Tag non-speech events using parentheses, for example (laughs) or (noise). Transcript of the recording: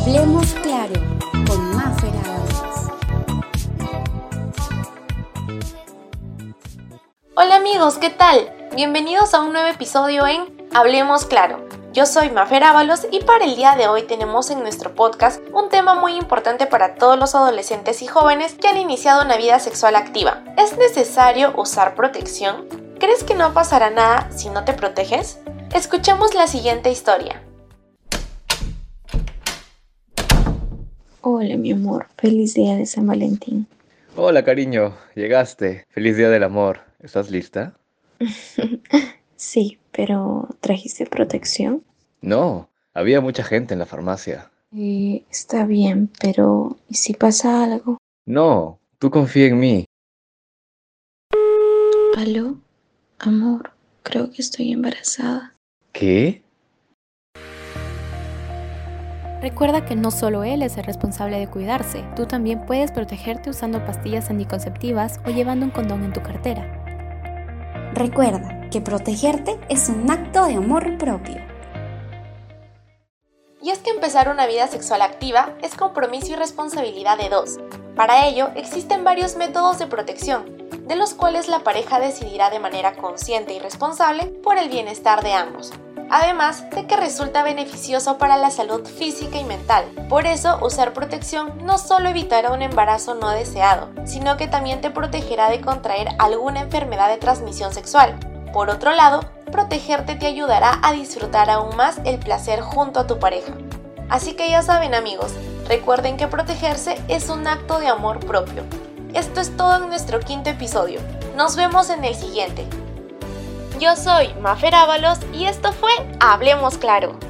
Hablemos claro con Mafer Ábalos. Hola amigos, ¿qué tal? Bienvenidos a un nuevo episodio en Hablemos claro. Yo soy Mafer Ábalos y para el día de hoy tenemos en nuestro podcast un tema muy importante para todos los adolescentes y jóvenes que han iniciado una vida sexual activa. ¿Es necesario usar protección? ¿Crees que no pasará nada si no te proteges? Escuchemos la siguiente historia. Hola, mi amor. Feliz día de San Valentín. Hola, cariño. Llegaste. Feliz día del amor. ¿Estás lista? (laughs) sí, pero ¿trajiste protección? No, había mucha gente en la farmacia. Eh, está bien, pero ¿y si pasa algo? No, tú confía en mí. ¿Aló? Amor, creo que estoy embarazada. ¿Qué? Recuerda que no solo él es el responsable de cuidarse, tú también puedes protegerte usando pastillas anticonceptivas o llevando un condón en tu cartera. Recuerda que protegerte es un acto de amor propio. Y es que empezar una vida sexual activa es compromiso y responsabilidad de dos. Para ello existen varios métodos de protección, de los cuales la pareja decidirá de manera consciente y responsable por el bienestar de ambos además de que resulta beneficioso para la salud física y mental. Por eso, usar protección no solo evitará un embarazo no deseado, sino que también te protegerá de contraer alguna enfermedad de transmisión sexual. Por otro lado, protegerte te ayudará a disfrutar aún más el placer junto a tu pareja. Así que ya saben amigos, recuerden que protegerse es un acto de amor propio. Esto es todo en nuestro quinto episodio. Nos vemos en el siguiente. Yo soy Mafer Ábalos y esto fue Hablemos Claro.